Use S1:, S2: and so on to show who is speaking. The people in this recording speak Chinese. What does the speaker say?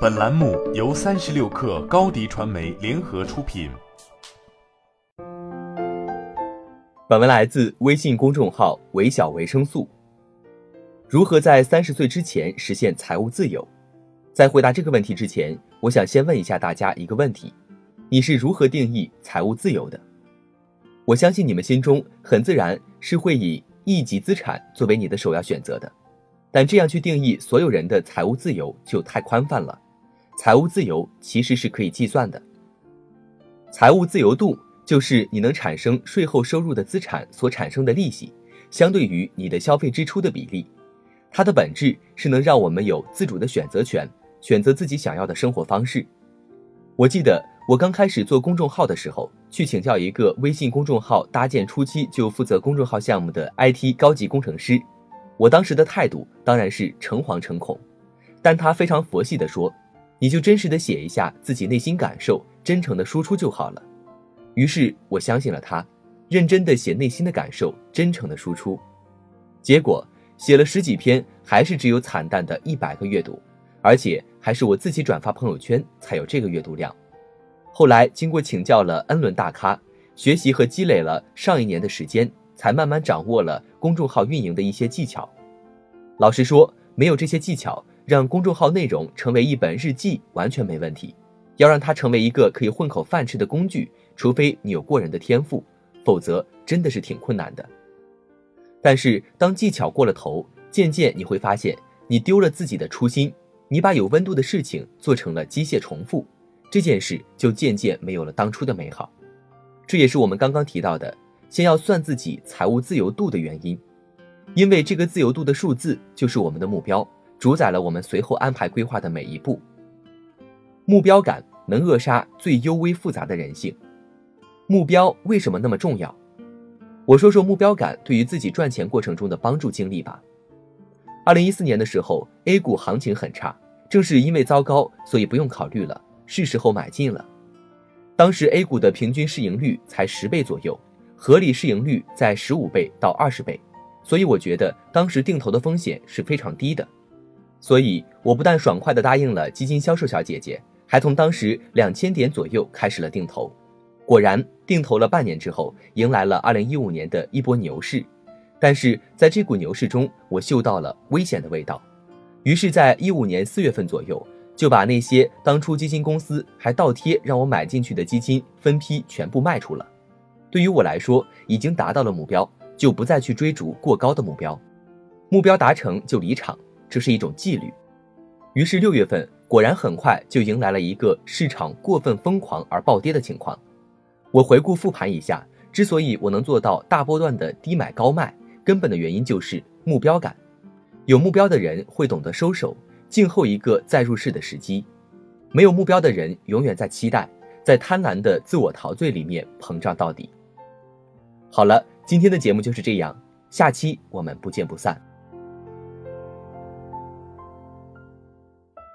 S1: 本栏目由三十六氪高低传媒联合出品。
S2: 本文来自微信公众号“微小维生素”。如何在三十岁之前实现财务自由？在回答这个问题之前，我想先问一下大家一个问题：你是如何定义财务自由的？我相信你们心中很自然是会以一级资产作为你的首要选择的，但这样去定义所有人的财务自由就太宽泛了。财务自由其实是可以计算的。财务自由度就是你能产生税后收入的资产所产生的利息，相对于你的消费支出的比例。它的本质是能让我们有自主的选择权，选择自己想要的生活方式。我记得我刚开始做公众号的时候，去请教一个微信公众号搭建初期就负责公众号项目的 IT 高级工程师，我当时的态度当然是诚惶诚恐，但他非常佛系地说。你就真实的写一下自己内心感受，真诚的输出就好了。于是我相信了他，认真的写内心的感受，真诚的输出。结果写了十几篇，还是只有惨淡的一百个阅读，而且还是我自己转发朋友圈才有这个阅读量。后来经过请教了 N 轮大咖，学习和积累了上一年的时间，才慢慢掌握了公众号运营的一些技巧。老实说，没有这些技巧。让公众号内容成为一本日记完全没问题，要让它成为一个可以混口饭吃的工具，除非你有过人的天赋，否则真的是挺困难的。但是当技巧过了头，渐渐你会发现你丢了自己的初心，你把有温度的事情做成了机械重复，这件事就渐渐没有了当初的美好。这也是我们刚刚提到的，先要算自己财务自由度的原因，因为这个自由度的数字就是我们的目标。主宰了我们随后安排规划的每一步。目标感能扼杀最幽微复杂的人性。目标为什么那么重要？我说说目标感对于自己赚钱过程中的帮助经历吧。二零一四年的时候，A 股行情很差，正是因为糟糕，所以不用考虑了，是时候买进了。当时 A 股的平均市盈率才十倍左右，合理市盈率在十五倍到二十倍，所以我觉得当时定投的风险是非常低的。所以，我不但爽快地答应了基金销售小姐姐，还从当时两千点左右开始了定投。果然，定投了半年之后，迎来了二零一五年的一波牛市。但是，在这股牛市中，我嗅到了危险的味道。于是，在一五年四月份左右，就把那些当初基金公司还倒贴让我买进去的基金分批全部卖出了。对于我来说，已经达到了目标，就不再去追逐过高的目标。目标达成就离场。这是一种纪律，于是六月份果然很快就迎来了一个市场过分疯狂而暴跌的情况。我回顾复盘一下，之所以我能做到大波段的低买高卖，根本的原因就是目标感。有目标的人会懂得收手，静候一个再入市的时机；没有目标的人永远在期待，在贪婪的自我陶醉里面膨胀到底。好了，今天的节目就是这样，下期我们不见不散。